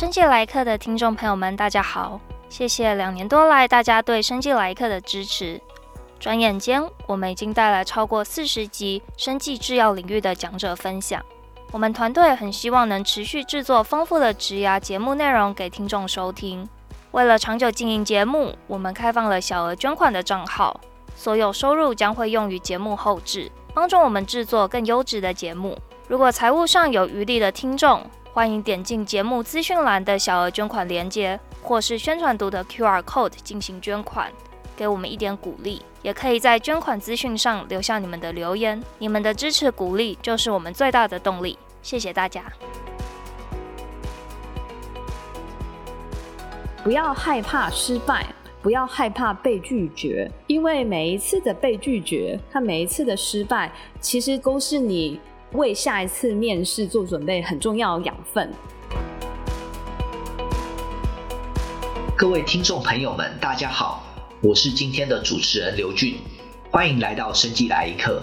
生计来客的听众朋友们，大家好！谢谢两年多来大家对生计来客的支持。转眼间，我们已经带来超过四十集生技制药领域的讲者分享。我们团队很希望能持续制作丰富的职涯节目内容给听众收听。为了长久经营节目，我们开放了小额捐款的账号，所有收入将会用于节目后置，帮助我们制作更优质的节目。如果财务上有余力的听众，欢迎点进节目资讯栏的小额捐款链接，或是宣传读的 QR code 进行捐款，给我们一点鼓励。也可以在捐款资讯上留下你们的留言，你们的支持鼓励就是我们最大的动力。谢谢大家！不要害怕失败，不要害怕被拒绝，因为每一次的被拒绝和每一次的失败，其实都是你为下一次面试做准备很重要的养分。各位听众朋友们，大家好。我是今天的主持人刘俊，欢迎来到生技来一课。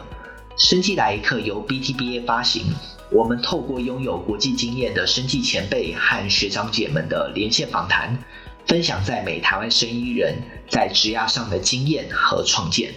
生技来一课由 BTBA 发行，我们透过拥有国际经验的生技前辈和学长姐们的连线访谈，分享在美台湾生医人在职涯上的经验和创建，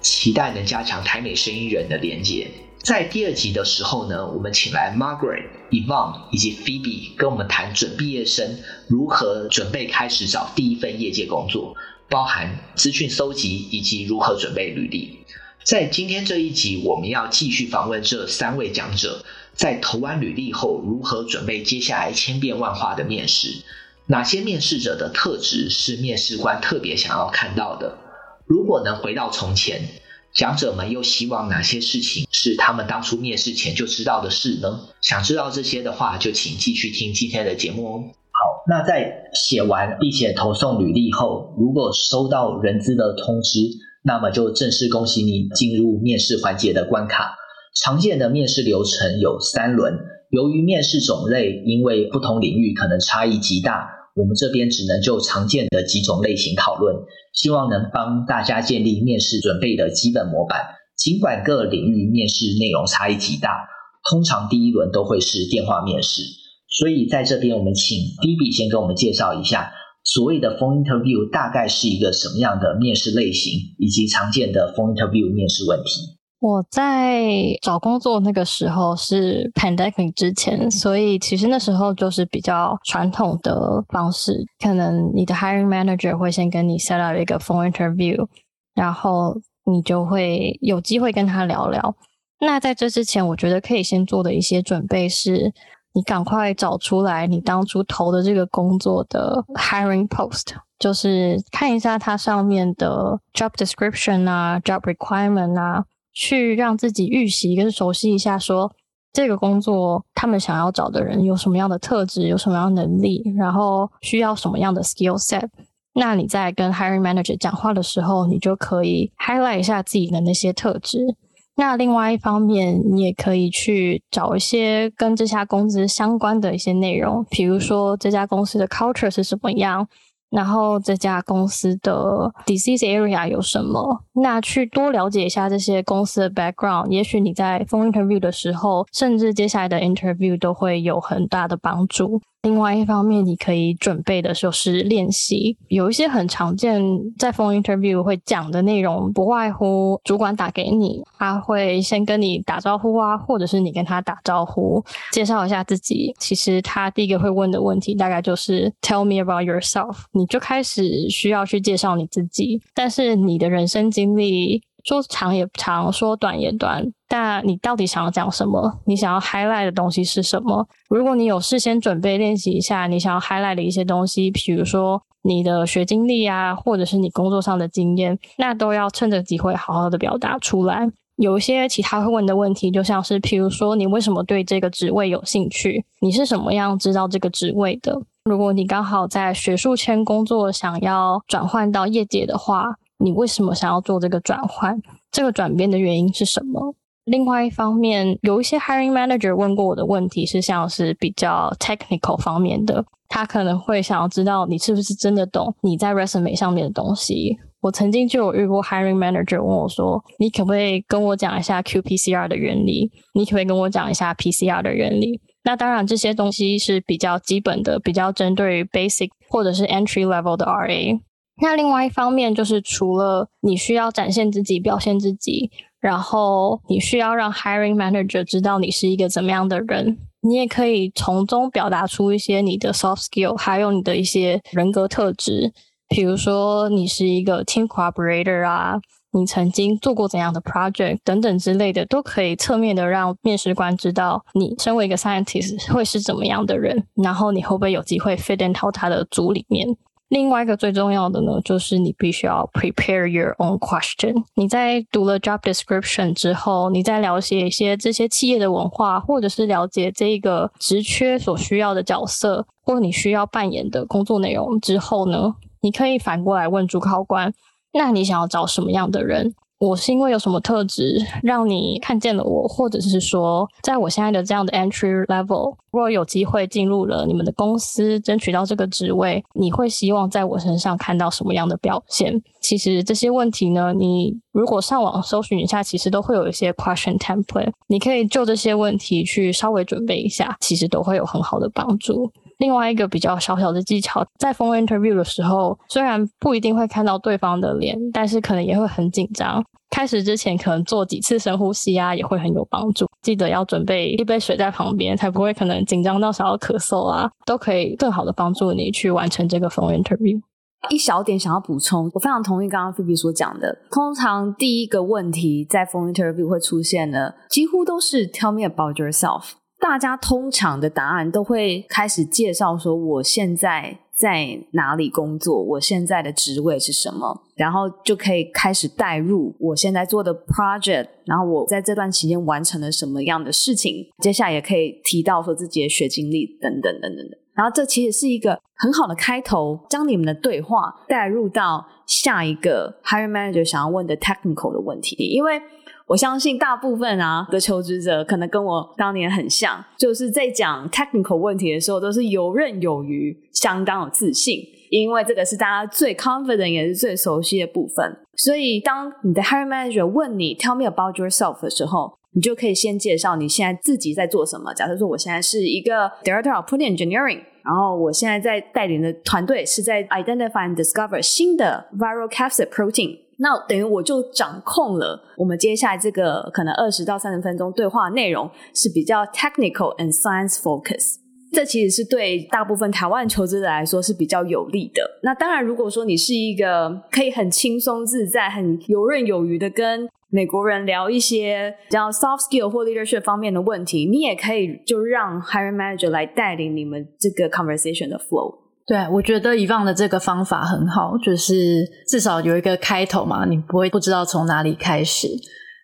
期待能加强台美生医人的连结。在第二集的时候呢，我们请来 Margaret、y v o n 以及 Phoebe 跟我们谈准毕业生如何准备开始找第一份业界工作。包含资讯搜集以及如何准备履历。在今天这一集，我们要继续访问这三位讲者，在投完履历后，如何准备接下来千变万化的面试？哪些面试者的特质是面试官特别想要看到的？如果能回到从前，讲者们又希望哪些事情是他们当初面试前就知道的事呢？想知道这些的话，就请继续听今天的节目哦。好，那在写完并且投送履历后，如果收到人资的通知，那么就正式恭喜你进入面试环节的关卡。常见的面试流程有三轮，由于面试种类因为不同领域可能差异极大，我们这边只能就常见的几种类型讨论，希望能帮大家建立面试准备的基本模板。尽管各领域面试内容差异极大，通常第一轮都会是电话面试。所以在这边，我们请 B B 先跟我们介绍一下所谓的 phone interview 大概是一个什么样的面试类型，以及常见的 phone interview 面试问题。我在找工作那个时候是 pandemic 之前，所以其实那时候就是比较传统的方式，可能你的 hiring manager 会先跟你 set up 一个 phone interview，然后你就会有机会跟他聊聊。那在这之前，我觉得可以先做的一些准备是。你赶快找出来你当初投的这个工作的 hiring post，就是看一下它上面的 job description 啊，job requirement 啊，去让自己预习跟熟悉一下说，这个工作他们想要找的人有什么样的特质，有什么样的能力，然后需要什么样的 skill set。那你在跟 hiring manager 讲话的时候，你就可以 highlight 一下自己的那些特质。那另外一方面，你也可以去找一些跟这家公司相关的一些内容，比如说这家公司的 culture 是什么样。然后这家公司的 disease area 有什么？那去多了解一下这些公司的 background，也许你在 phone interview 的时候，甚至接下来的 interview 都会有很大的帮助。另外一方面，你可以准备的就是练习，有一些很常见在 phone interview 会讲的内容，不外乎主管打给你，他会先跟你打招呼啊，或者是你跟他打招呼，介绍一下自己。其实他第一个会问的问题，大概就是 Tell me about yourself。你就开始需要去介绍你自己，但是你的人生经历说长也长，说短也短，但你到底想要讲什么？你想要 highlight 的东西是什么？如果你有事先准备练习一下，你想要 highlight 的一些东西，比如说你的学经历啊，或者是你工作上的经验，那都要趁着机会好好的表达出来。有一些其他会问的问题，就像是，譬如说，你为什么对这个职位有兴趣？你是什么样知道这个职位的？如果你刚好在学术圈工作，想要转换到业界的话，你为什么想要做这个转换？这个转变的原因是什么？另外一方面，有一些 hiring manager 问过我的问题是像是比较 technical 方面的，他可能会想要知道你是不是真的懂你在 resume 上面的东西。我曾经就有遇过 hiring manager 问我说：“你可不可以跟我讲一下 qPCR 的原理？你可不可以跟我讲一下 PCR 的原理？”那当然，这些东西是比较基本的，比较针对于 basic 或者是 entry level 的 RA。那另外一方面，就是除了你需要展现自己、表现自己，然后你需要让 hiring manager 知道你是一个怎么样的人，你也可以从中表达出一些你的 soft skill，还有你的一些人格特质，比如说你是一个 team cooperator 啊。你曾经做过怎样的 project 等等之类的，都可以侧面的让面试官知道你身为一个 scientist 会是怎么样的人，然后你会不会有机会 fit in 到他的组里面。另外一个最重要的呢，就是你必须要 prepare your own question。你在读了 job description 之后，你在了解一些这些企业的文化，或者是了解这个职缺所需要的角色，或你需要扮演的工作内容之后呢，你可以反过来问主考官。那你想要找什么样的人？我是因为有什么特质让你看见了我，或者是说，在我现在的这样的 entry level，如果有机会进入了你们的公司，争取到这个职位，你会希望在我身上看到什么样的表现？其实这些问题呢，你如果上网搜寻一下，其实都会有一些 question template，你可以就这些问题去稍微准备一下，其实都会有很好的帮助。另外一个比较小小的技巧，在 phone interview 的时候，虽然不一定会看到对方的脸，但是可能也会很紧张。开始之前，可能做几次深呼吸啊，也会很有帮助。记得要准备一杯水在旁边，才不会可能紧张到想要咳嗽啊，都可以更好的帮助你去完成这个 phone interview。一小点想要补充，我非常同意刚刚菲比所讲的。通常第一个问题在 phone interview 会出现的，几乎都是 Tell me about yourself。大家通常的答案都会开始介绍说，我现在在哪里工作，我现在的职位是什么，然后就可以开始带入我现在做的 project，然后我在这段期间完成了什么样的事情。接下来也可以提到说自己的学经历等等等等等。然后这其实是一个很好的开头，将你们的对话带入到下一个 hiring manager 想要问的 technical 的问题，因为。我相信大部分啊的求职者可能跟我当年很像，就是在讲 technical 问题的时候都是游刃有余，相当有自信，因为这个是大家最 confident 也是最熟悉的部分。所以当你的 hiring manager 问你 tell me about yourself 的时候，你就可以先介绍你现在自己在做什么。假设说我现在是一个 director of protein engineering，然后我现在在带领的团队是在 identify and discover 新的 viral capsid protein。那等于我就掌控了我们接下来这个可能二十到三十分钟对话内容是比较 technical and science focus。这其实是对大部分台湾求职者来说是比较有利的。那当然，如果说你是一个可以很轻松自在、很游刃有余的跟美国人聊一些比较 soft skill 或 leadership 方面的问题，你也可以就让 hiring manager 来带领你们这个 conversation 的 flow。对，我觉得以往的这个方法很好，就是至少有一个开头嘛，你不会不知道从哪里开始。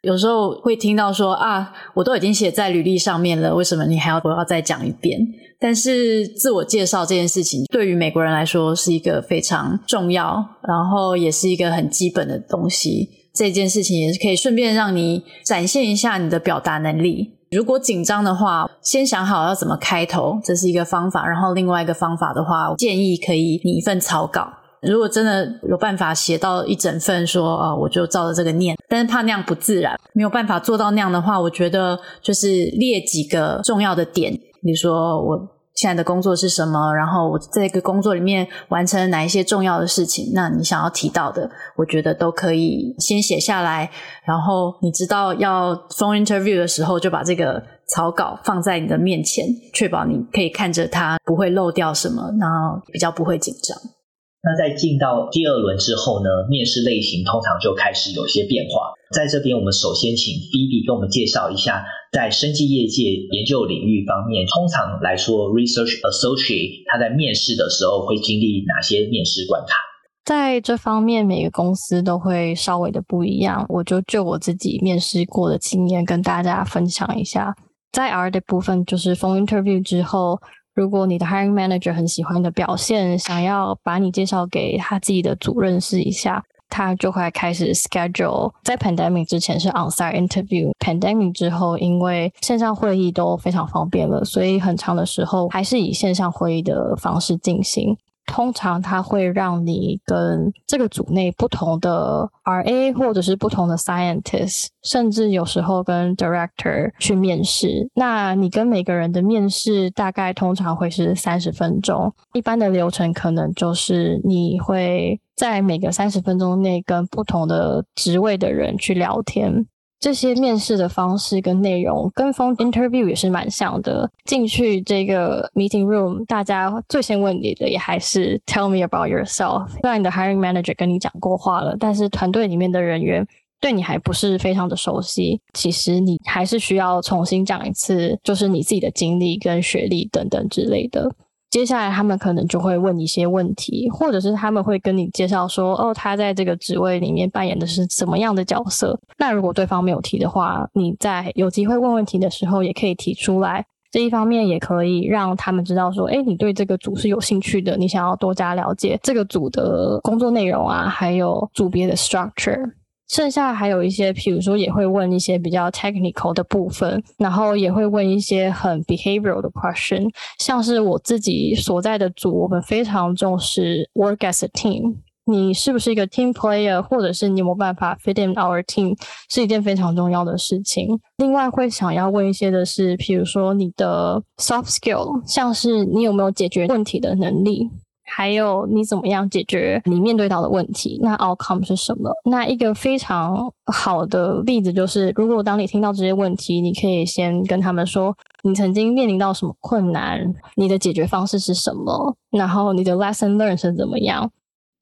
有时候会听到说啊，我都已经写在履历上面了，为什么你还要我要再讲一遍？但是自我介绍这件事情，对于美国人来说是一个非常重要，然后也是一个很基本的东西。这件事情也是可以顺便让你展现一下你的表达能力。如果紧张的话，先想好要怎么开头，这是一个方法。然后另外一个方法的话，建议可以拟一份草稿。如果真的有办法写到一整份说，啊，我就照着这个念，但是怕那样不自然，没有办法做到那样的话，我觉得就是列几个重要的点，比如说我。现在的工作是什么？然后我这个工作里面完成了哪一些重要的事情？那你想要提到的，我觉得都可以先写下来。然后你知道要 phone interview 的时候，就把这个草稿放在你的面前，确保你可以看着它，不会漏掉什么，然后比较不会紧张。那在进到第二轮之后呢，面试类型通常就开始有些变化。在这边，我们首先请 Phoebe 给我们介绍一下，在生技业界研究领域方面，通常来说，Research Associate 他在面试的时候会经历哪些面试关卡？在这方面，每个公司都会稍微的不一样。我就就我自己面试过的经验跟大家分享一下。在 R 的部分，就是 Phone Interview 之后。如果你的 hiring manager 很喜欢你的表现，想要把你介绍给他自己的组认识一下，他就会开始 schedule。在 pandemic 之前是 onsite interview，pandemic 之后因为线上会议都非常方便了，所以很长的时候还是以线上会议的方式进行。通常它会让你跟这个组内不同的 RA 或者是不同的 Scientist，甚至有时候跟 Director 去面试。那你跟每个人的面试大概通常会是三十分钟，一般的流程可能就是你会在每个三十分钟内跟不同的职位的人去聊天。这些面试的方式跟内容跟风 interview 也是蛮像的。进去这个 meeting room，大家最先问你的也还是 tell me about yourself。虽然你的 hiring manager 跟你讲过话了，但是团队里面的人员对你还不是非常的熟悉。其实你还是需要重新讲一次，就是你自己的经历跟学历等等之类的。接下来他们可能就会问一些问题，或者是他们会跟你介绍说，哦，他在这个职位里面扮演的是什么样的角色。那如果对方没有提的话，你在有机会问问题的时候，也可以提出来。这一方面也可以让他们知道说，诶，你对这个组是有兴趣的，你想要多加了解这个组的工作内容啊，还有组别的 structure。剩下还有一些，譬如说也会问一些比较 technical 的部分，然后也会问一些很 behavioral 的 question，像是我自己所在的组，我们非常重视 work as a team，你是不是一个 team player，或者是你有没有办法 fit in our team，是一件非常重要的事情。另外会想要问一些的是，譬如说你的 soft skill，像是你有没有解决问题的能力。还有你怎么样解决你面对到的问题？那 outcome 是什么？那一个非常好的例子就是，如果当你听到这些问题，你可以先跟他们说，你曾经面临到什么困难，你的解决方式是什么，然后你的 lesson learn 是怎么样。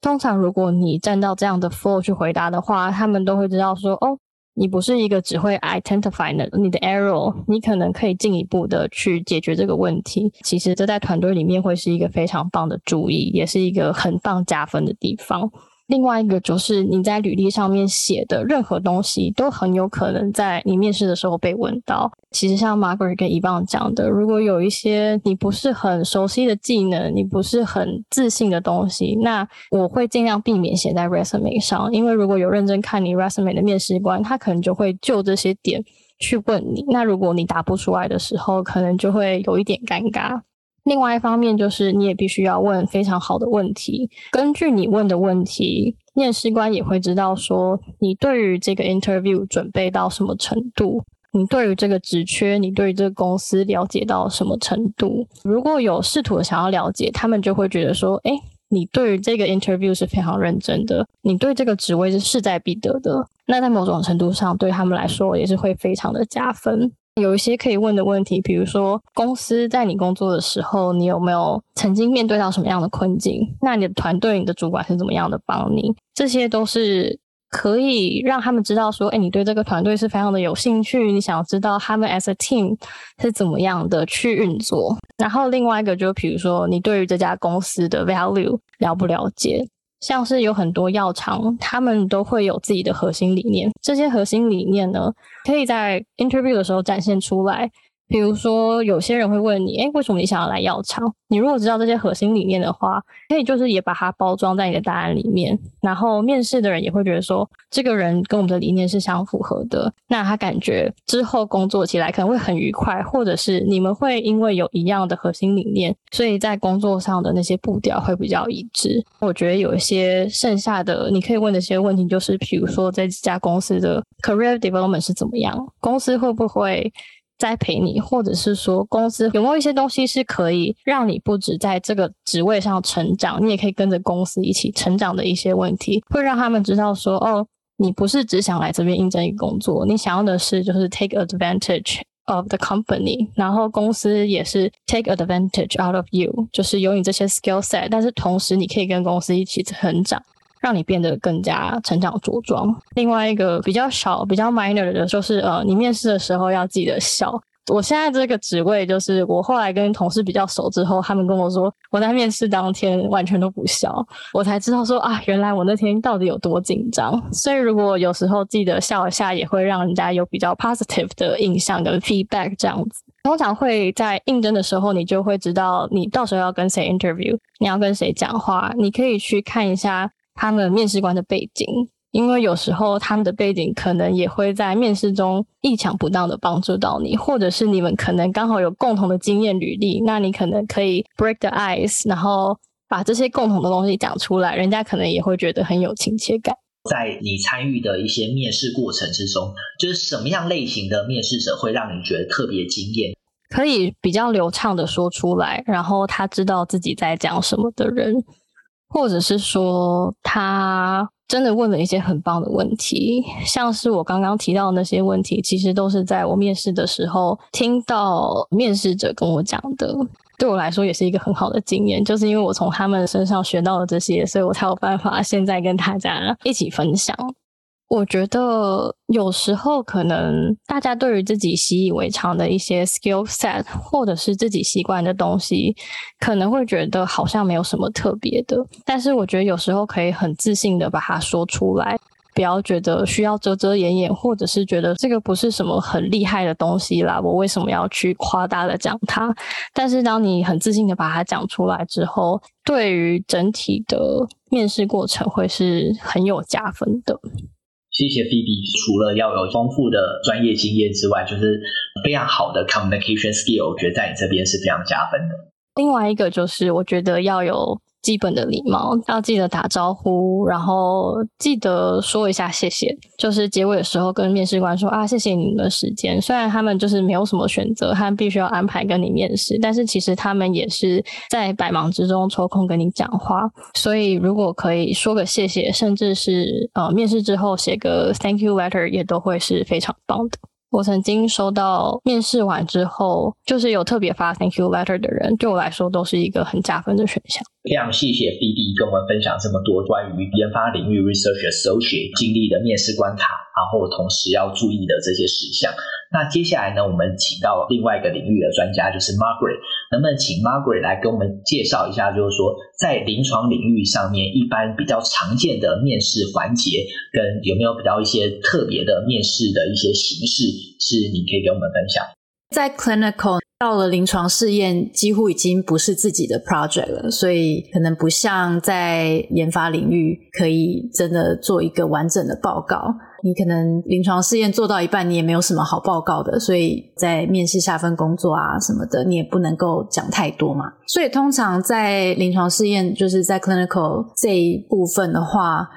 通常如果你站到这样的 flow 去回答的话，他们都会知道说，哦。你不是一个只会 identify 的你的 error，你可能可以进一步的去解决这个问题。其实这在团队里面会是一个非常棒的注意，也是一个很棒加分的地方。另外一个就是你在履历上面写的任何东西，都很有可能在你面试的时候被问到。其实像 Margaret 跟 Yvonne 讲的，如果有一些你不是很熟悉的技能，你不是很自信的东西，那我会尽量避免写在 resume 上，因为如果有认真看你 resume 的面试官，他可能就会就这些点去问你。那如果你答不出来的时候，可能就会有一点尴尬。另外一方面就是，你也必须要问非常好的问题。根据你问的问题，面试官也会知道说，你对于这个 interview 准备到什么程度，你对于这个职缺，你对于这个公司了解到什么程度。如果有试图的想要了解，他们就会觉得说，诶，你对于这个 interview 是非常认真的，你对这个职位是势在必得的。那在某种程度上，对他们来说也是会非常的加分。有一些可以问的问题，比如说公司在你工作的时候，你有没有曾经面对到什么样的困境？那你的团队、你的主管是怎么样的帮你？这些都是可以让他们知道说，哎，你对这个团队是非常的有兴趣，你想要知道他们 as a team 是怎么样的去运作。然后另外一个就比如说，你对于这家公司的 value 了不了解？像是有很多药厂，他们都会有自己的核心理念。这些核心理念呢，可以在 interview 的时候展现出来。比如说，有些人会问你，诶，为什么你想要来药厂？你如果知道这些核心理念的话，可以就是也把它包装在你的答案里面。然后面试的人也会觉得说，这个人跟我们的理念是相符合的。那他感觉之后工作起来可能会很愉快，或者是你们会因为有一样的核心理念，所以在工作上的那些步调会比较一致。我觉得有一些剩下的你可以问的一些问题，就是比如说在这家公司的 career development 是怎么样，公司会不会栽培你，或者是说公司有没有一些东西是可以让你不止在这个职位上成长，你也可以跟着公司一起成长的一些问题，会让他们知道说，哦，你不是只想来这边应征一个工作，你想要的是就是 take advantage of the company，然后公司也是 take advantage out of you，就是有你这些 skill set，但是同时你可以跟公司一起成长。让你变得更加成长茁壮。另外一个比较小、比较 minor 的，就是呃，你面试的时候要记得笑。我现在这个职位，就是我后来跟同事比较熟之后，他们跟我说，我在面试当天完全都不笑，我才知道说啊，原来我那天到底有多紧张。所以如果有时候记得笑一下，也会让人家有比较 positive 的印象跟 feedback 这样子。通常会在应征的时候，你就会知道你到时候要跟谁 interview，你要跟谁讲话，你可以去看一下。他们面试官的背景，因为有时候他们的背景可能也会在面试中意想不到的帮助到你，或者是你们可能刚好有共同的经验履历，那你可能可以 break the ice，然后把这些共同的东西讲出来，人家可能也会觉得很有亲切感。在你参与的一些面试过程之中，就是什么样类型的面试者会让你觉得特别惊艳？可以比较流畅的说出来，然后他知道自己在讲什么的人，或者是说他真的问了一些很棒的问题，像是我刚刚提到的那些问题，其实都是在我面试的时候听到面试者跟我讲的。对我来说也是一个很好的经验，就是因为我从他们身上学到了这些，所以我才有办法现在跟大家一起分享。我觉得有时候可能大家对于自己习以为常的一些 skill set，或者是自己习惯的东西，可能会觉得好像没有什么特别的，但是我觉得有时候可以很自信的把它说出来。不要觉得需要遮遮掩掩，或者是觉得这个不是什么很厉害的东西啦，我为什么要去夸大的讲它？但是当你很自信的把它讲出来之后，对于整体的面试过程会是很有加分的。谢谢 Phoebe，除了要有丰富的专业经验之外，就是非常好的 communication skill，我觉得在你这边是非常加分的。另外一个就是，我觉得要有。基本的礼貌，要记得打招呼，然后记得说一下谢谢。就是结尾的时候跟面试官说啊，谢谢你们的时间。虽然他们就是没有什么选择，他们必须要安排跟你面试，但是其实他们也是在百忙之中抽空跟你讲话。所以如果可以说个谢谢，甚至是呃面试之后写个 thank you letter，也都会是非常棒的。我曾经收到面试完之后，就是有特别发 thank you letter 的人，对我来说都是一个很加分的选项。非常谢谢 B B 跟我们分享这么多关于研发领域 research associate 经历的面试关卡，然后同时要注意的这些事项。那接下来呢，我们请到另外一个领域的专家，就是 Margaret，能不能请 Margaret 来跟我们介绍一下，就是说在临床领域上面，一般比较常见的面试环节，跟有没有比较一些特别的面试的一些形式，是你可以给我们分享？在 clinical 到了临床试验，几乎已经不是自己的 project 了，所以可能不像在研发领域可以真的做一个完整的报告。你可能临床试验做到一半，你也没有什么好报告的，所以在面试下份工作啊什么的，你也不能够讲太多嘛。所以通常在临床试验，就是在 clinical 这一部分的话，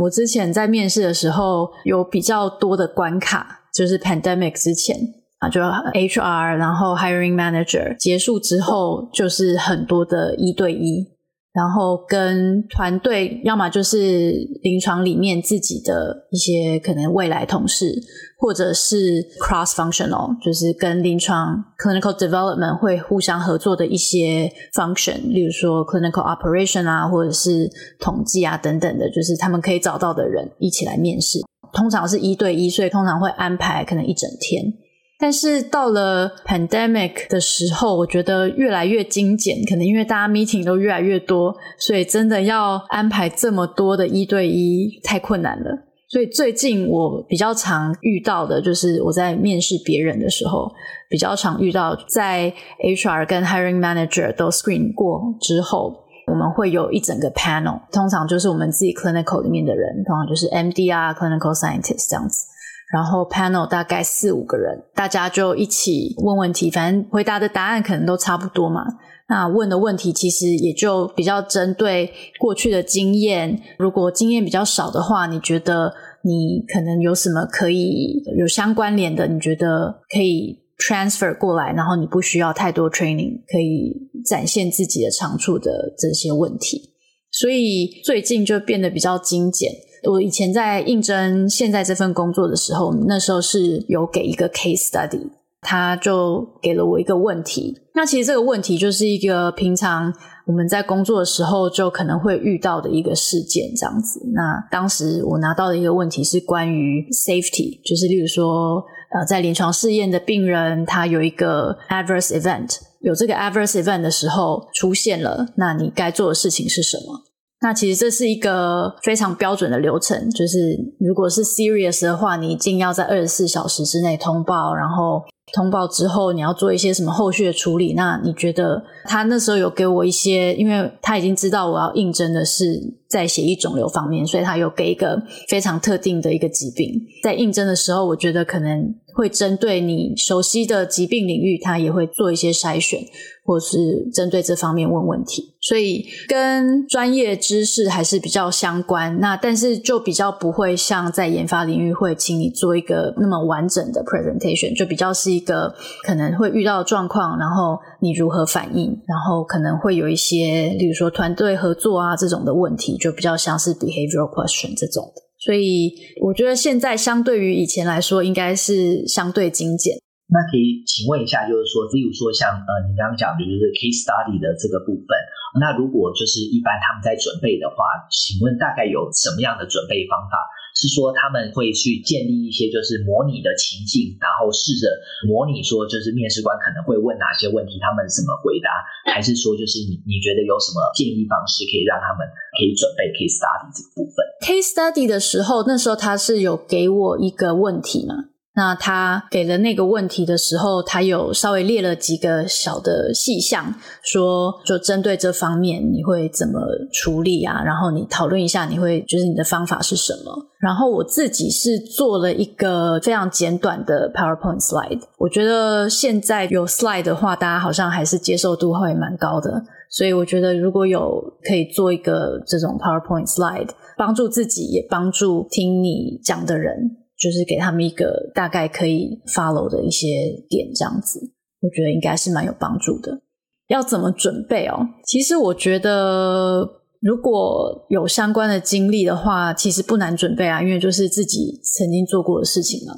我之前在面试的时候有比较多的关卡，就是 pandemic 之前啊，就 HR 然后 hiring manager 结束之后，就是很多的一对一。然后跟团队，要么就是临床里面自己的一些可能未来同事，或者是 cross functional，就是跟临床 clinical development 会互相合作的一些 function，例如说 clinical operation 啊，或者是统计啊等等的，就是他们可以找到的人一起来面试。通常是一对一，所以通常会安排可能一整天。但是到了 pandemic 的时候，我觉得越来越精简，可能因为大家 meeting 都越来越多，所以真的要安排这么多的一对一太困难了。所以最近我比较常遇到的就是我在面试别人的时候，比较常遇到在 HR 跟 hiring manager 都 screen 过之后，我们会有一整个 panel，通常就是我们自己 clinical 里面的人，通常就是 MD 啊，clinical scientist 这样子。然后 panel 大概四五个人，大家就一起问问题，反正回答的答案可能都差不多嘛。那问的问题其实也就比较针对过去的经验。如果经验比较少的话，你觉得你可能有什么可以有相关联的？你觉得可以 transfer 过来，然后你不需要太多 training，可以展现自己的长处的这些问题。所以最近就变得比较精简。我以前在应征现在这份工作的时候，那时候是有给一个 case study，他就给了我一个问题。那其实这个问题就是一个平常我们在工作的时候就可能会遇到的一个事件，这样子。那当时我拿到的一个问题是关于 safety，就是例如说，呃，在临床试验的病人他有一个 adverse event，有这个 adverse event 的时候出现了，那你该做的事情是什么？那其实这是一个非常标准的流程，就是如果是 serious 的话，你一定要在二十四小时之内通报，然后通报之后，你要做一些什么后续的处理？那你觉得他那时候有给我一些，因为他已经知道我要应征的是在血液肿瘤方面，所以他有给一个非常特定的一个疾病。在应征的时候，我觉得可能会针对你熟悉的疾病领域，他也会做一些筛选。或是针对这方面问问题，所以跟专业知识还是比较相关。那但是就比较不会像在研发领域会请你做一个那么完整的 presentation，就比较是一个可能会遇到状况，然后你如何反应，然后可能会有一些，例如说团队合作啊这种的问题，就比较像是 behavioral question 这种的。所以我觉得现在相对于以前来说，应该是相对精简。那可以请问一下，就是说，例如说像呃，你刚刚讲的就是 case study 的这个部分，那如果就是一般他们在准备的话，请问大概有什么样的准备方法？是说他们会去建立一些就是模拟的情境，然后试着模拟说就是面试官可能会问哪些问题，他们怎么回答？还是说就是你你觉得有什么建议方式可以让他们可以准备 case study 这个部分？case study 的时候，那时候他是有给我一个问题吗？那他给了那个问题的时候，他有稍微列了几个小的细项，说就针对这方面你会怎么处理啊？然后你讨论一下，你会就是你的方法是什么？然后我自己是做了一个非常简短的 PowerPoint slide。我觉得现在有 slide 的话，大家好像还是接受度会蛮高的，所以我觉得如果有可以做一个这种 PowerPoint slide，帮助自己也帮助听你讲的人。就是给他们一个大概可以 follow 的一些点，这样子，我觉得应该是蛮有帮助的。要怎么准备哦？其实我觉得如果有相关的经历的话，其实不难准备啊，因为就是自己曾经做过的事情嘛，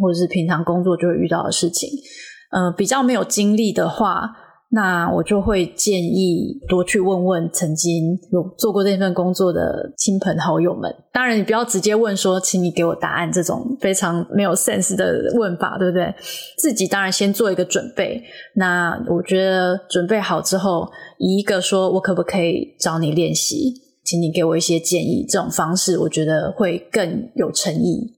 或者是平常工作就会遇到的事情。呃，比较没有经历的话。那我就会建议多去问问曾经有做过这份工作的亲朋好友们。当然，你不要直接问说“请你给我答案”这种非常没有 sense 的问法，对不对？自己当然先做一个准备。那我觉得准备好之后，以一个说我可不可以找你练习，请你给我一些建议，这种方式我觉得会更有诚意。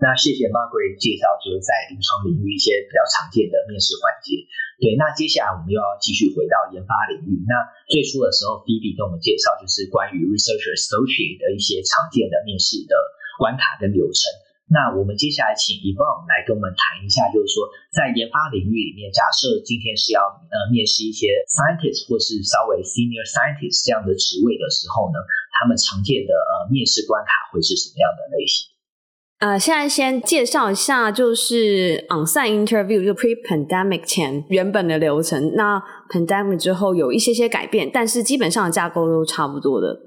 那谢谢 Margaret 介绍，就是在临床领域一些比较常见的面试环节。对，那接下来我们又要继续回到研发领域。那最初的时候，Phoebe 跟我们介绍就是关于 Research Associate 的一些常见的面试的关卡跟流程。那我们接下来请 Evon 来跟我们谈一下，就是说在研发领域里面，假设今天是要呃面试一些 Scientist 或是稍微 Senior Scientist 这样的职位的时候呢，他们常见的呃面试关卡会是什么样的类型？呃，现在先介绍一下，就是 on-site interview 就 pre-pandemic 前原本的流程。那 pandemic 之后有一些些改变，但是基本上的架构都差不多的。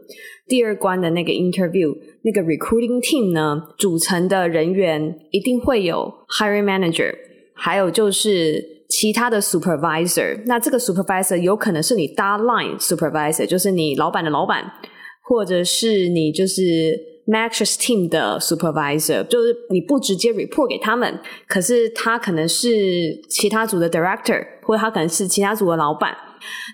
第二关的那个 interview，那个 recruiting team 呢，组成的人员一定会有 hiring manager，还有就是其他的 supervisor。那这个 supervisor 有可能是你 dotted line supervisor，就是你老板的老板，或者是你就是。Matrix Team 的 Supervisor 就是你不直接 report 给他们，可是他可能是其他组的 Director，或者他可能是其他组的老板。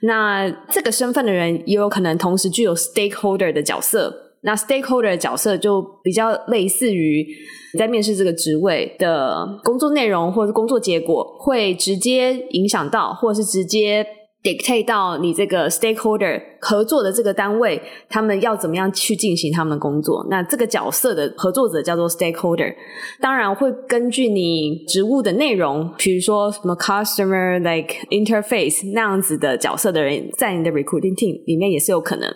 那这个身份的人也有可能同时具有 Stakeholder 的角色。那 Stakeholder 的角色就比较类似于你在面试这个职位的工作内容或者工作结果，会直接影响到，或者是直接。Dictate 到你这个 stakeholder 合作的这个单位，他们要怎么样去进行他们的工作？那这个角色的合作者叫做 stakeholder，当然会根据你职务的内容，比如说什么 customer like interface 那样子的角色的人，在你的 recruiting team 里面也是有可能。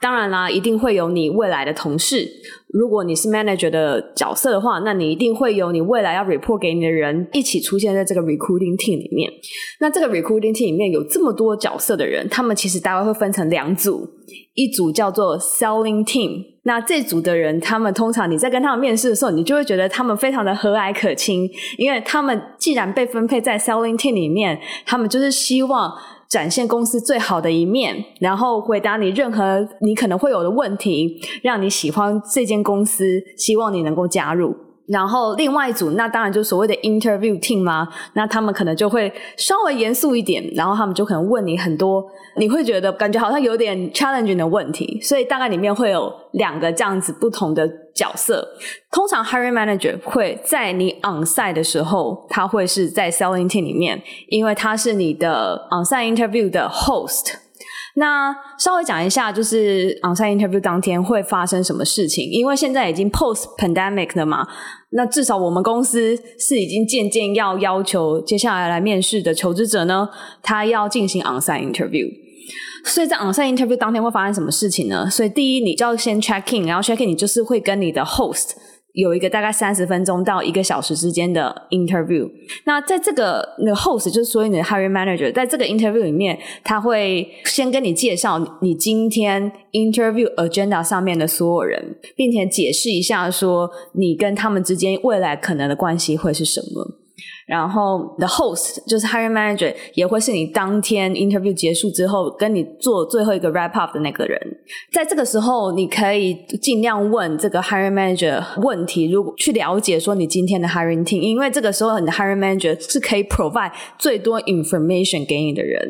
当然啦，一定会有你未来的同事。如果你是 manager 的角色的话，那你一定会有你未来要 report 给你的人一起出现在这个 recruiting team 里面。那这个 recruiting team 里面有这么多角色的人，他们其实大概会分成两组，一组叫做 selling team。那这组的人，他们通常你在跟他们面试的时候，你就会觉得他们非常的和蔼可亲，因为他们既然被分配在 selling team 里面，他们就是希望。展现公司最好的一面，然后回答你任何你可能会有的问题，让你喜欢这间公司，希望你能够加入。然后另外一组，那当然就所谓的 interview team 嘛，那他们可能就会稍微严肃一点，然后他们就可能问你很多，你会觉得感觉好像有点 challenging 的问题，所以大概里面会有两个这样子不同的角色。通常 hiring manager 会在你 onsite 的时候，他会是在 selling team 里面，因为他是你的 onsite interview 的 host。那稍微讲一下，就是 onsite interview 当天会发生什么事情？因为现在已经 post pandemic 了嘛，那至少我们公司是已经渐渐要要求接下来来面试的求职者呢，他要进行 onsite interview。所以在 onsite interview 当天会发生什么事情呢？所以第一，你就要先 check in，然后 check in 你就是会跟你的 host。有一个大概三十分钟到一个小时之间的 interview。那在这个那个 host 就是所谓你的 hiring manager，在这个 interview 里面，他会先跟你介绍你今天 interview agenda 上面的所有人，并且解释一下说你跟他们之间未来可能的关系会是什么。然后，the host 就是 hiring manager，也会是你当天 interview 结束之后跟你做最后一个 wrap up 的那个人。在这个时候，你可以尽量问这个 hiring manager 问题，如果去了解说你今天的 hiring team，因为这个时候你的 hiring manager 是可以 provide 最多 information 给你的人。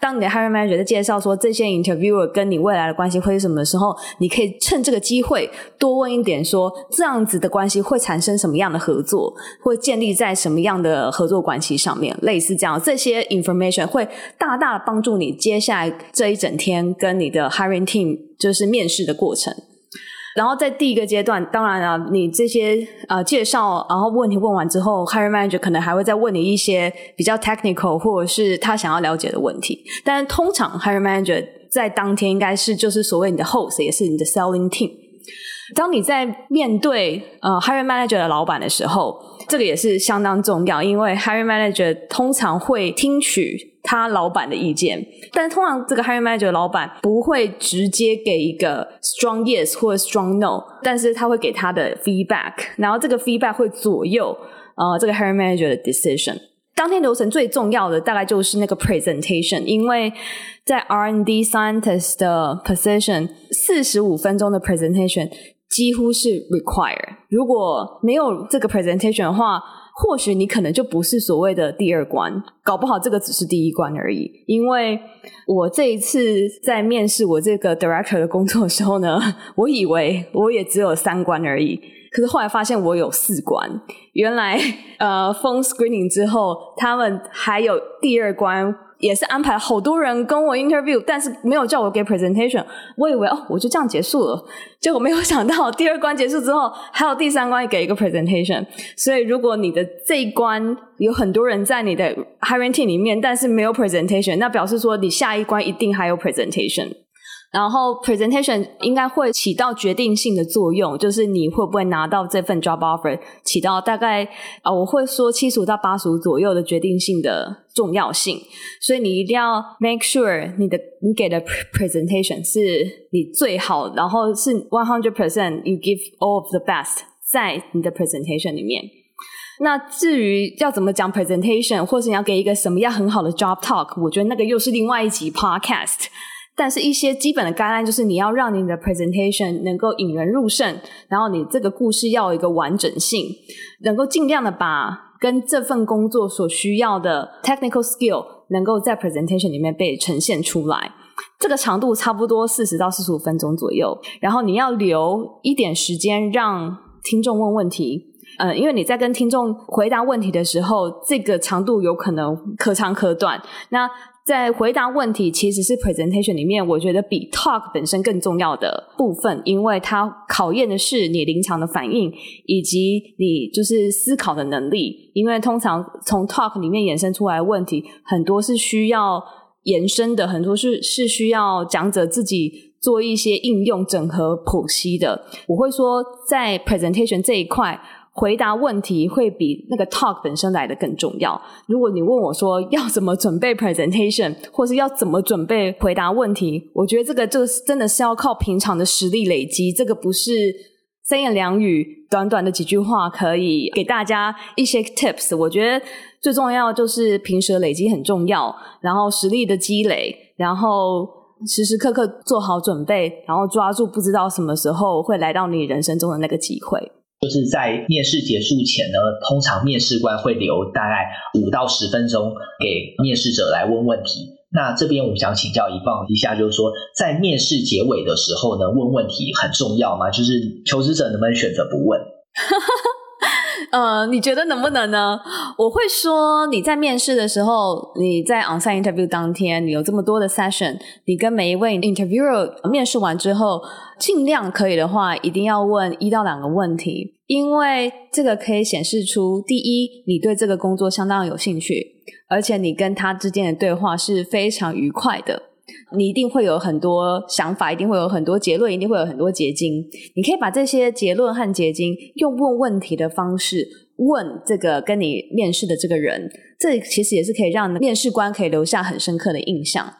当你的 hiring manager 在介绍说这些 interviewer 跟你未来的关系会是什么时候，你可以趁这个机会多问一点，说这样子的关系会产生什么样的合作，会建立在什么样的的合作关系上面，类似这样，这些 information 会大大的帮助你接下来这一整天跟你的 hiring team 就是面试的过程。然后在第一个阶段，当然了，你这些呃介绍，然后问题问完之后，hiring manager 可能还会再问你一些比较 technical 或者是他想要了解的问题。但通常 hiring manager 在当天应该是就是所谓你的 host，也是你的 selling team。当你在面对呃 hiring manager 的老板的时候，这个也是相当重要，因为 hiring manager 通常会听取他老板的意见，但通常这个 hiring manager 的老板不会直接给一个 strong yes 或者 strong no，但是他会给他的 feedback，然后这个 feedback 会左右呃这个 hiring manager 的 decision。当天流程最重要的大概就是那个 presentation，因为在 R&D scientist 的 position，四十五分钟的 presentation。几乎是 require。如果没有这个 presentation 的话，或许你可能就不是所谓的第二关，搞不好这个只是第一关而已。因为我这一次在面试我这个 director 的工作的时候呢，我以为我也只有三关而已，可是后来发现我有四关。原来呃，phone screening 之后，他们还有第二关。也是安排好多人跟我 interview，但是没有叫我给 presentation。我以为哦，我就这样结束了，结果没有想到第二关结束之后，还有第三关给一个 presentation。所以如果你的这一关有很多人在你的 hiring team 里面，但是没有 presentation，那表示说你下一关一定还有 presentation。然后 presentation 应该会起到决定性的作用，就是你会不会拿到这份 job offer，起到大概啊，我会说七十五到八十五左右的决定性的重要性。所以你一定要 make sure 你的你给的 presentation 是你最好，然后是 one hundred percent you give all of the best 在你的 presentation 里面。那至于要怎么讲 presentation，或是你要给一个什么样很好的 job talk，我觉得那个又是另外一集 podcast。但是一些基本的 guideline 就是你要让你的 presentation 能够引人入胜，然后你这个故事要有一个完整性，能够尽量的把跟这份工作所需要的 technical skill 能够在 presentation 里面被呈现出来。这个长度差不多四十到四十五分钟左右，然后你要留一点时间让听众问问题，嗯，因为你在跟听众回答问题的时候，这个长度有可能可长可短。那在回答问题，其实是 presentation 里面，我觉得比 talk 本身更重要的部分，因为它考验的是你临场的反应，以及你就是思考的能力。因为通常从 talk 里面衍生出来的问题，很多是需要延伸的，很多是是需要讲者自己做一些应用、整合、剖析的。我会说，在 presentation 这一块。回答问题会比那个 talk 本身来的更重要。如果你问我说要怎么准备 presentation，或是要怎么准备回答问题，我觉得这个就是真的是要靠平常的实力累积。这个不是三言两语、短短的几句话可以给大家一些 tips。我觉得最重要就是平时累积很重要，然后实力的积累，然后时时刻刻做好准备，然后抓住不知道什么时候会来到你人生中的那个机会。就是在面试结束前呢，通常面试官会留大概五到十分钟给面试者来问问题。那这边我们想请教一放一下，就是说在面试结尾的时候呢，问问题很重要吗？就是求职者能不能选择不问？呃，你觉得能不能呢？我会说，你在面试的时候，你在 onsite interview 当天，你有这么多的 session，你跟每一位 interviewer 面试完之后，尽量可以的话，一定要问一到两个问题，因为这个可以显示出，第一，你对这个工作相当有兴趣，而且你跟他之间的对话是非常愉快的。你一定会有很多想法，一定会有很多结论，一定会有很多结晶。你可以把这些结论和结晶用问问题的方式问这个跟你面试的这个人，这其实也是可以让面试官可以留下很深刻的印象。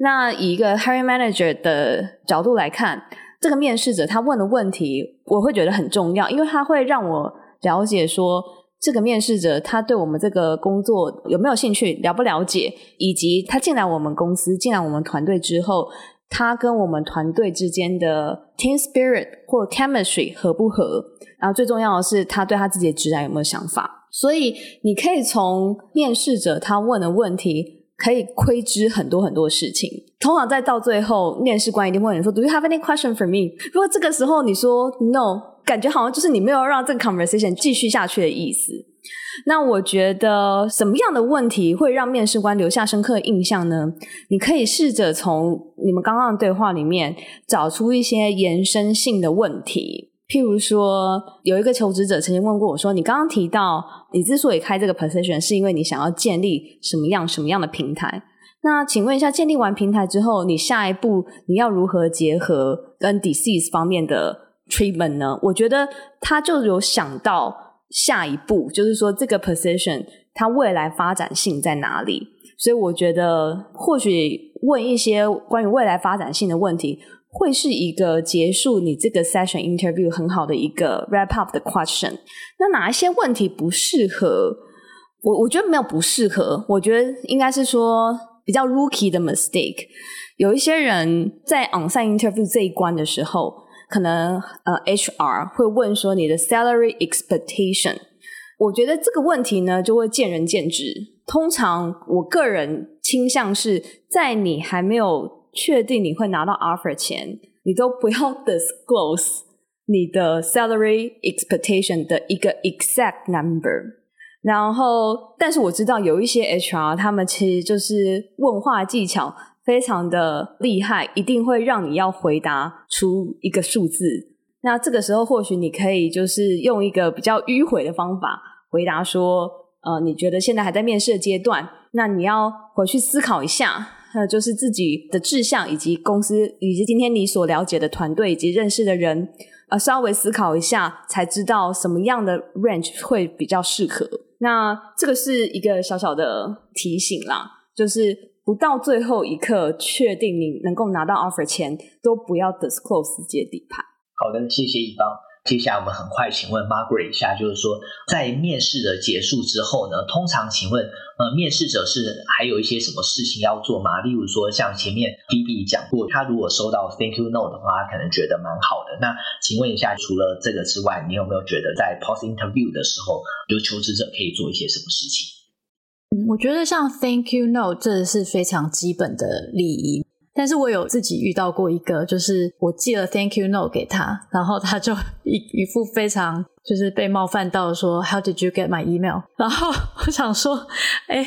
那以一个 hiring manager 的角度来看，这个面试者他问的问题，我会觉得很重要，因为他会让我了解说。这个面试者他对我们这个工作有没有兴趣，了不了解，以及他进来我们公司、进来我们团队之后，他跟我们团队之间的 team spirit 或 chemistry 合不合？然后最重要的是，他对他自己的职涯有没有想法？所以你可以从面试者他问的问题，可以窥知很多很多事情。通常在到最后，面试官一定会问你说：“Do you have any question for me？” 如果这个时候你说 “No”。感觉好像就是你没有让这个 conversation 继续下去的意思。那我觉得什么样的问题会让面试官留下深刻印象呢？你可以试着从你们刚刚的对话里面找出一些延伸性的问题。譬如说，有一个求职者曾经问过我说：“你刚刚提到你之所以开这个 position，是因为你想要建立什么样什么样的平台？那请问一下，建立完平台之后，你下一步你要如何结合跟 disease 方面的？” treatment 呢？我觉得他就有想到下一步，就是说这个 position 它未来发展性在哪里？所以我觉得或许问一些关于未来发展性的问题，会是一个结束你这个 session interview 很好的一个 wrap up 的 question。那哪一些问题不适合？我我觉得没有不适合，我觉得应该是说比较 rookie 的 mistake。有一些人在 onsite interview 这一关的时候。可能呃，HR 会问说你的 salary expectation，我觉得这个问题呢就会见仁见智。通常我个人倾向是在你还没有确定你会拿到 offer 前，你都不要 disclose 你的 salary expectation 的一个 exact number。然后，但是我知道有一些 HR 他们其实就是问话技巧。非常的厉害，一定会让你要回答出一个数字。那这个时候，或许你可以就是用一个比较迂回的方法回答说：“呃，你觉得现在还在面试的阶段，那你要回去思考一下，那就是自己的志向以及公司以及今天你所了解的团队以及认识的人，呃，稍微思考一下，才知道什么样的 range 会比较适合。那这个是一个小小的提醒啦，就是。不到最后一刻确定你能够拿到 offer 前，都不要 disclose 自己的底牌。好的，谢谢一方。接下来我们很快请问 Margaret 一下，就是说在面试的结束之后呢，通常请问呃面试者是还有一些什么事情要做吗？例如说像前面 BB 讲过，他如果收到 Thank you note 的话，他可能觉得蛮好的。那请问一下，除了这个之外，你有没有觉得在 post interview 的时候，就求职者可以做一些什么事情？嗯我觉得像 Thank you note 这是非常基本的礼仪，但是我有自己遇到过一个，就是我寄了 Thank you note 给他，然后他就 一一副非常就是被冒犯到说 How did you get my email？然后我想说，哎。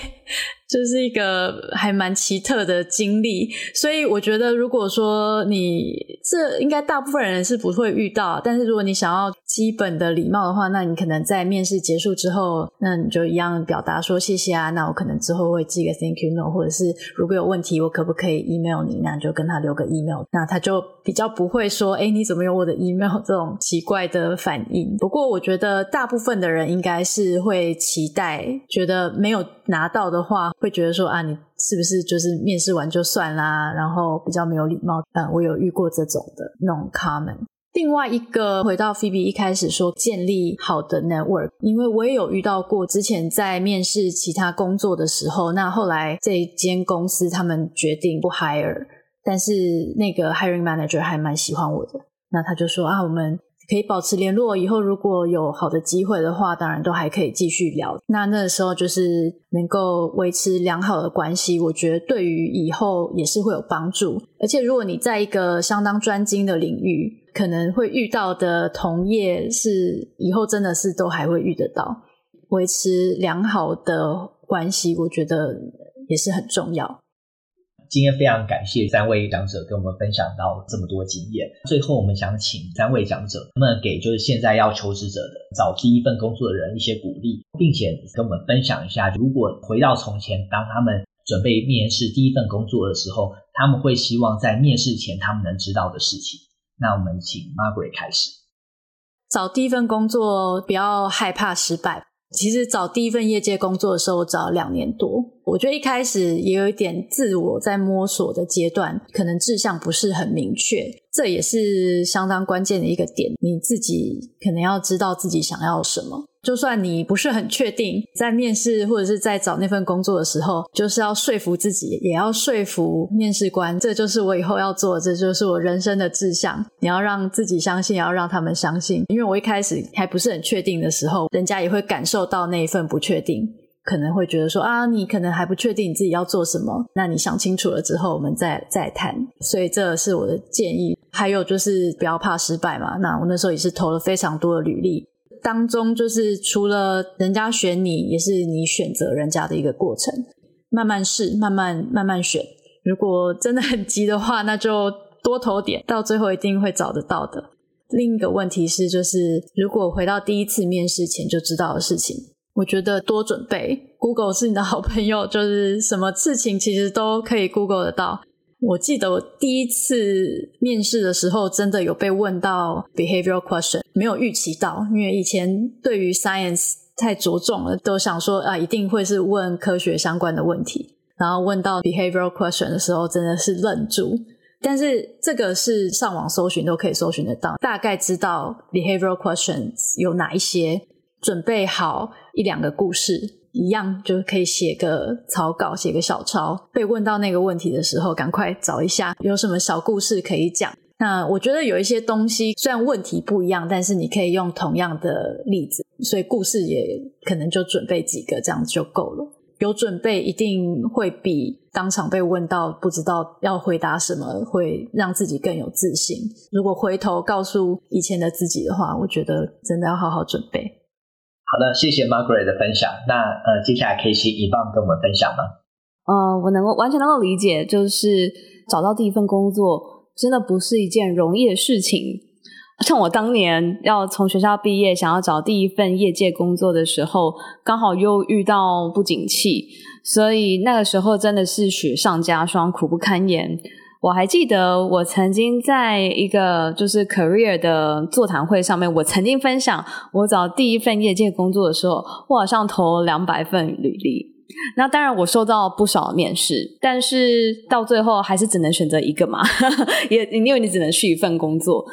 就是一个还蛮奇特的经历，所以我觉得，如果说你这应该大部分人是不会遇到，但是如果你想要基本的礼貌的话，那你可能在面试结束之后，那你就一样表达说谢谢啊，那我可能之后会寄个 thank you note，或者是如果有问题，我可不可以 email 你？那你就跟他留个 email，那他就比较不会说，哎，你怎么有我的 email 这种奇怪的反应。不过我觉得大部分的人应该是会期待，觉得没有拿到的话。会觉得说啊，你是不是就是面试完就算啦？然后比较没有礼貌。嗯，我有遇过这种的那种 comment。另外一个，回到 Phoebe 一开始说建立好的 network，因为我也有遇到过，之前在面试其他工作的时候，那后来这间公司他们决定不 hire，但是那个 hiring manager 还蛮喜欢我的，那他就说啊，我们。可以保持联络。以后如果有好的机会的话，当然都还可以继续聊。那那个时候就是能够维持良好的关系，我觉得对于以后也是会有帮助。而且如果你在一个相当专精的领域，可能会遇到的同业是以后真的是都还会遇得到。维持良好的关系，我觉得也是很重要。今天非常感谢三位讲者跟我们分享到这么多经验。最后，我们想请三位讲者能不能给就是现在要求职者的找第一份工作的人一些鼓励，并且跟我们分享一下，如果回到从前，当他们准备面试第一份工作的时候，他们会希望在面试前他们能知道的事情。那我们请 Margaret 开始。找第一份工作，不要害怕失败。其实找第一份业界工作的时候，我找了两年多。我觉得一开始也有一点自我在摸索的阶段，可能志向不是很明确，这也是相当关键的一个点。你自己可能要知道自己想要什么。就算你不是很确定，在面试或者是在找那份工作的时候，就是要说服自己，也要说服面试官，这就是我以后要做，这就是我人生的志向。你要让自己相信，也要让他们相信。因为我一开始还不是很确定的时候，人家也会感受到那一份不确定，可能会觉得说啊，你可能还不确定你自己要做什么，那你想清楚了之后，我们再再谈。所以这是我的建议。还有就是不要怕失败嘛。那我那时候也是投了非常多的履历。当中就是除了人家选你，也是你选择人家的一个过程。慢慢试，慢慢慢慢选。如果真的很急的话，那就多投点，到最后一定会找得到的。另一个问题是，就是如果回到第一次面试前就知道的事情，我觉得多准备。Google 是你的好朋友，就是什么事情其实都可以 Google 得到。我记得我第一次面试的时候，真的有被问到 behavioral question，没有预期到，因为以前对于 science 太着重了，都想说啊，一定会是问科学相关的问题，然后问到 behavioral question 的时候，真的是愣住。但是这个是上网搜寻都可以搜寻得到，大概知道 behavioral questions 有哪一些，准备好一两个故事。一样就可以写个草稿，写个小抄。被问到那个问题的时候，赶快找一下有什么小故事可以讲。那我觉得有一些东西虽然问题不一样，但是你可以用同样的例子，所以故事也可能就准备几个，这样就够了。有准备一定会比当场被问到不知道要回答什么，会让自己更有自信。如果回头告诉以前的自己的话，我觉得真的要好好准备。好的，谢谢 Margaret 的分享。那呃，接下来可以请 Yvonne 跟我们分享吗？呃，我能够完全能够理解，就是找到第一份工作真的不是一件容易的事情。像我当年要从学校毕业，想要找第一份业界工作的时候，刚好又遇到不景气，所以那个时候真的是雪上加霜，苦不堪言。我还记得，我曾经在一个就是 career 的座谈会上面，我曾经分享我找第一份业界工作的时候，我好像投两百份履历。那当然，我收到不少面试，但是到最后还是只能选择一个嘛，也因为你只能去一份工作。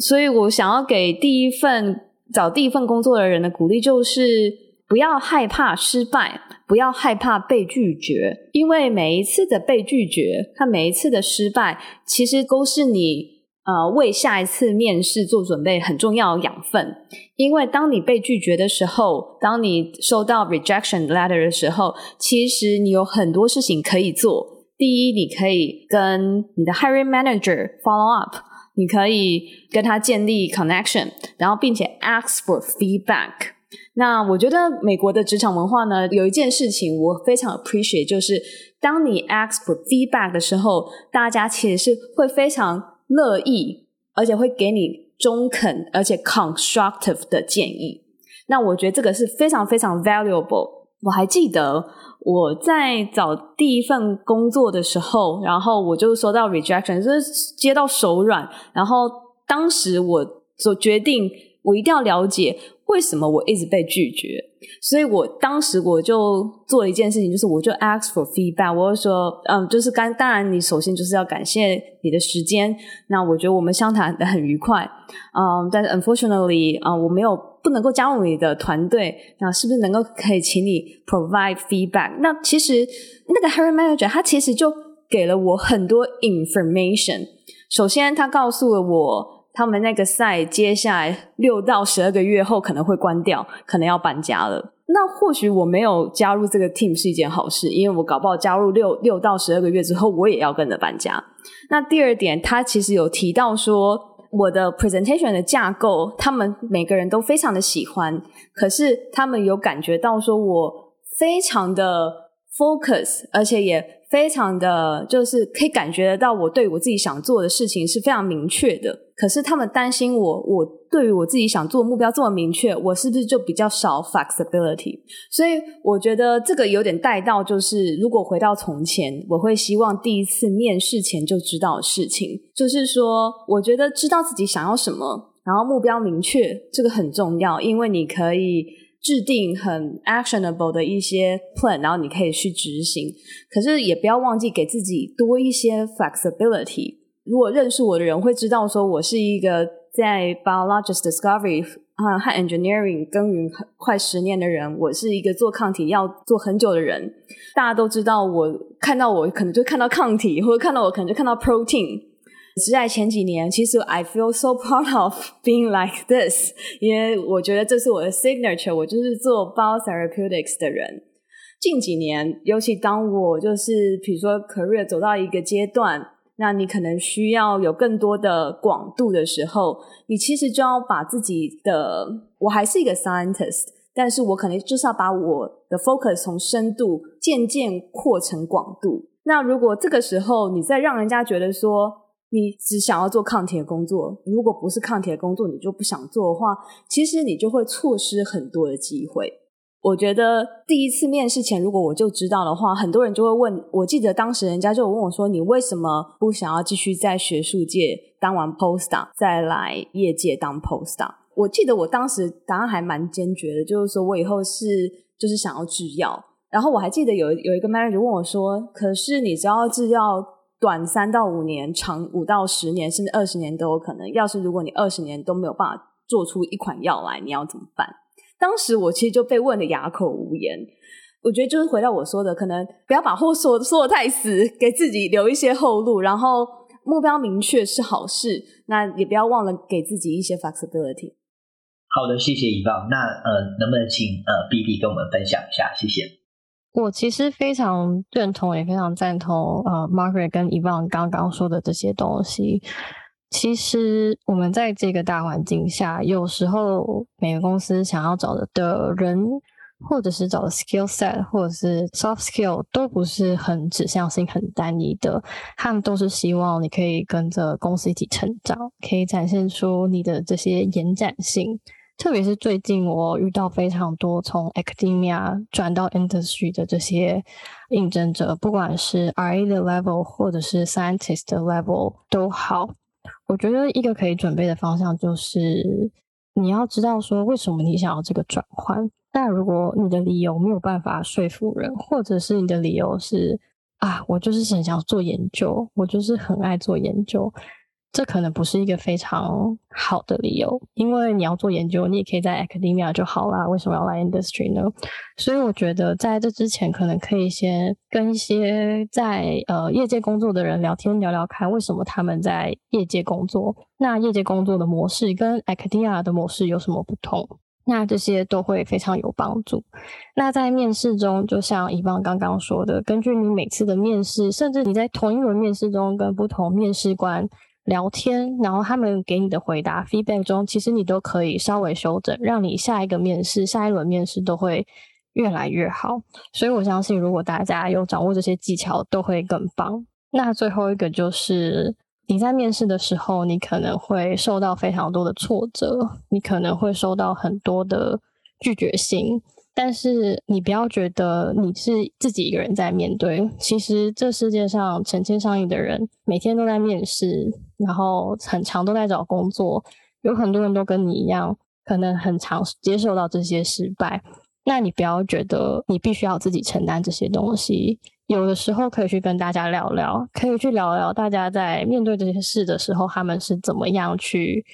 所以我想要给第一份找第一份工作的人的鼓励就是，不要害怕失败。不要害怕被拒绝，因为每一次的被拒绝和每一次的失败，其实都是你呃为下一次面试做准备很重要的养分。因为当你被拒绝的时候，当你收到 rejection letter 的时候，其实你有很多事情可以做。第一，你可以跟你的 hiring manager follow up，你可以跟他建立 connection，然后并且 ask for feedback。那我觉得美国的职场文化呢，有一件事情我非常 appreciate，就是当你 ask for feedback 的时候，大家其实是会非常乐意，而且会给你中肯而且 constructive 的建议。那我觉得这个是非常非常 valuable。我还记得我在找第一份工作的时候，然后我就收到 rejection，就是接到手软，然后当时我就决定，我一定要了解。为什么我一直被拒绝？所以我当时我就做了一件事情，就是我就 ask for feedback。我就说，嗯，就是刚当然，你首先就是要感谢你的时间。那我觉得我们相谈的很愉快，嗯，但是 unfortunately 啊，我没有不能够加入你的团队。那是不是能够可以请你 provide feedback？那其实那个 hiring manager 他其实就给了我很多 information。首先，他告诉了我。他们那个赛接下来六到十二个月后可能会关掉，可能要搬家了。那或许我没有加入这个 team 是一件好事，因为我搞不好加入六六到十二个月之后，我也要跟着搬家。那第二点，他其实有提到说，我的 presentation 的架构，他们每个人都非常的喜欢，可是他们有感觉到说我非常的 focus，而且也。非常的就是可以感觉得到，我对我自己想做的事情是非常明确的。可是他们担心我，我对于我自己想做目标这么明确，我是不是就比较少 flexibility？所以我觉得这个有点带到，就是如果回到从前，我会希望第一次面试前就知道的事情，就是说，我觉得知道自己想要什么，然后目标明确，这个很重要，因为你可以。制定很 actionable 的一些 plan，然后你可以去执行。可是也不要忘记给自己多一些 flexibility。如果认识我的人会知道，说我是一个在 biologics discovery 啊和 engineering 耕耘快十年的人。我是一个做抗体要做很久的人。大家都知道，我看到我可能就看到抗体，或者看到我可能就看到 protein。只在前几年，其实 I feel so proud of being like this，因为我觉得这是我的 signature，我就是做 biotherapeutics 的人。近几年，尤其当我就是比如说 career 走到一个阶段，那你可能需要有更多的广度的时候，你其实就要把自己的，我还是一个 scientist，但是我可能就是要把我的 focus 从深度渐渐扩成广度。那如果这个时候你再让人家觉得说，你只想要做抗体的工作，如果不是抗体的工作，你就不想做的话，其实你就会错失很多的机会。我觉得第一次面试前，如果我就知道的话，很多人就会问。我记得当时人家就问我说：“你为什么不想要继续在学术界当完 postdoc 再来业界当 postdoc？” 我记得我当时答案还蛮坚决的，就是说我以后是就是想要制药。然后我还记得有有一个 manager 问我说：“可是你知道制药？”短三到五年，长五到十年，甚至二十年都有可能。要是如果你二十年都没有办法做出一款药来，你要怎么办？当时我其实就被问得哑口无言。我觉得就是回到我说的，可能不要把货说说得太死，给自己留一些后路。然后目标明确是好事，那也不要忘了给自己一些 flexibility。好的，谢谢 Yvonne。那呃，能不能请呃 BB 跟我们分享一下？谢谢。我其实非常认同，也非常赞同，呃，Margaret 跟 Yvonne 刚刚说的这些东西。其实我们在这个大环境下，有时候每个公司想要找的的人，或者是找的 skill set，或者是 soft skill，都不是很指向性、很单一的。他们都是希望你可以跟着公司一起成长，可以展现出你的这些延展性。特别是最近，我遇到非常多从 academia 转到 industry 的这些应征者，不管是 RA 的 level 或者是 scientist 的 level 都好。我觉得一个可以准备的方向就是，你要知道说为什么你想要这个转换。但如果你的理由没有办法说服人，或者是你的理由是啊，我就是很想做研究，我就是很爱做研究。这可能不是一个非常好的理由，因为你要做研究，你也可以在 academia 就好啦。为什么要来 industry 呢？所以我觉得在这之前，可能可以先跟一些在呃业界工作的人聊天聊聊看，为什么他们在业界工作？那业界工作的模式跟 academia 的模式有什么不同？那这些都会非常有帮助。那在面试中，就像 Yvonne 刚刚说的，根据你每次的面试，甚至你在同一轮面试中跟不同面试官。聊天，然后他们给你的回答 feedback 中，其实你都可以稍微修正，让你下一个面试、下一轮面试都会越来越好。所以我相信，如果大家有掌握这些技巧，都会更棒。那最后一个就是，你在面试的时候，你可能会受到非常多的挫折，你可能会收到很多的拒绝信。但是你不要觉得你是自己一个人在面对，其实这世界上成千上亿的人每天都在面试，然后很长都在找工作，有很多人都跟你一样，可能很长接受到这些失败。那你不要觉得你必须要自己承担这些东西，有的时候可以去跟大家聊聊，可以去聊聊大家在面对这些事的时候，他们是怎么样去。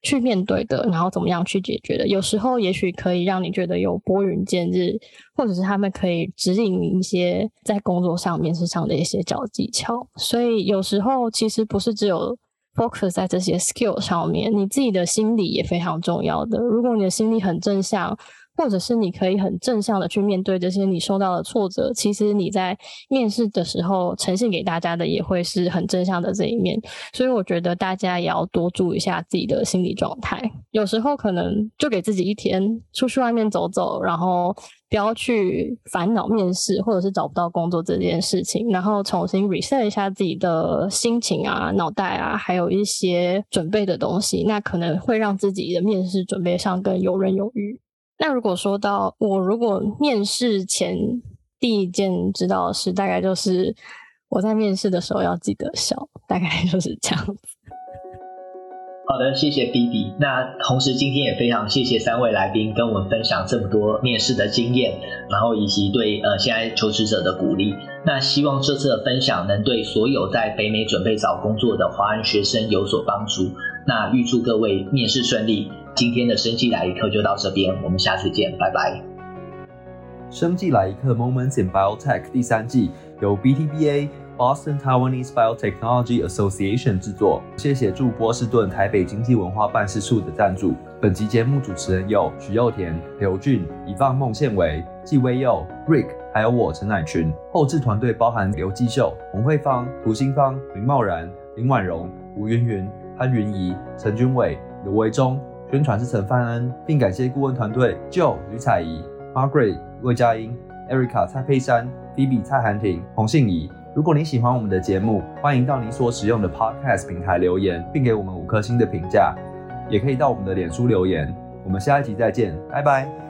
去面对的，然后怎么样去解决的？有时候也许可以让你觉得有拨云见日，或者是他们可以指引你一些在工作上、面试上的一些小技巧。所以有时候其实不是只有 focus 在这些 skill 上面，你自己的心理也非常重要的。如果你的心理很正向，或者是你可以很正向的去面对这些你受到的挫折，其实你在面试的时候呈现给大家的也会是很正向的这一面。所以我觉得大家也要多注意一下自己的心理状态。有时候可能就给自己一天出去外面走走，然后不要去烦恼面试或者是找不到工作这件事情，然后重新 reset 一下自己的心情啊、脑袋啊，还有一些准备的东西，那可能会让自己的面试准备上更游刃有余。那如果说到我，如果面试前第一件知道的事，大概就是我在面试的时候要记得笑，大概就是这样子。好的，谢谢 B B。那同时今天也非常谢谢三位来宾跟我们分享这么多面试的经验，然后以及对呃现在求职者的鼓励。那希望这次的分享能对所有在北美准备找工作的华人学生有所帮助。那预祝各位面试顺利。今天的生技来一课就到这边，我们下次见，拜拜。生技来一课 Moments in Biotech 第三季由 BTBA Boston Taiwanese Biotechnology Association 制作，谢谢驻波士顿台北经济文化办事处的赞助。本集节目主持人有许祐田、刘俊、以放孟宪维、纪威佑、Rick，还有我陈乃群。后制团队包含刘继秀、洪慧芳、涂新芳、林茂然、林婉容、吴云云、潘云仪、陈君伟、刘维忠。宣传是陈范恩，并感谢顾问团队 Joe 吕彩怡、Margaret 魏佳音、Erica 蔡佩珊、Phoebe 蔡涵婷、洪信怡。如果你喜欢我们的节目，欢迎到你所使用的 Podcast 平台留言，并给我们五颗星的评价，也可以到我们的脸书留言。我们下一集再见，拜拜。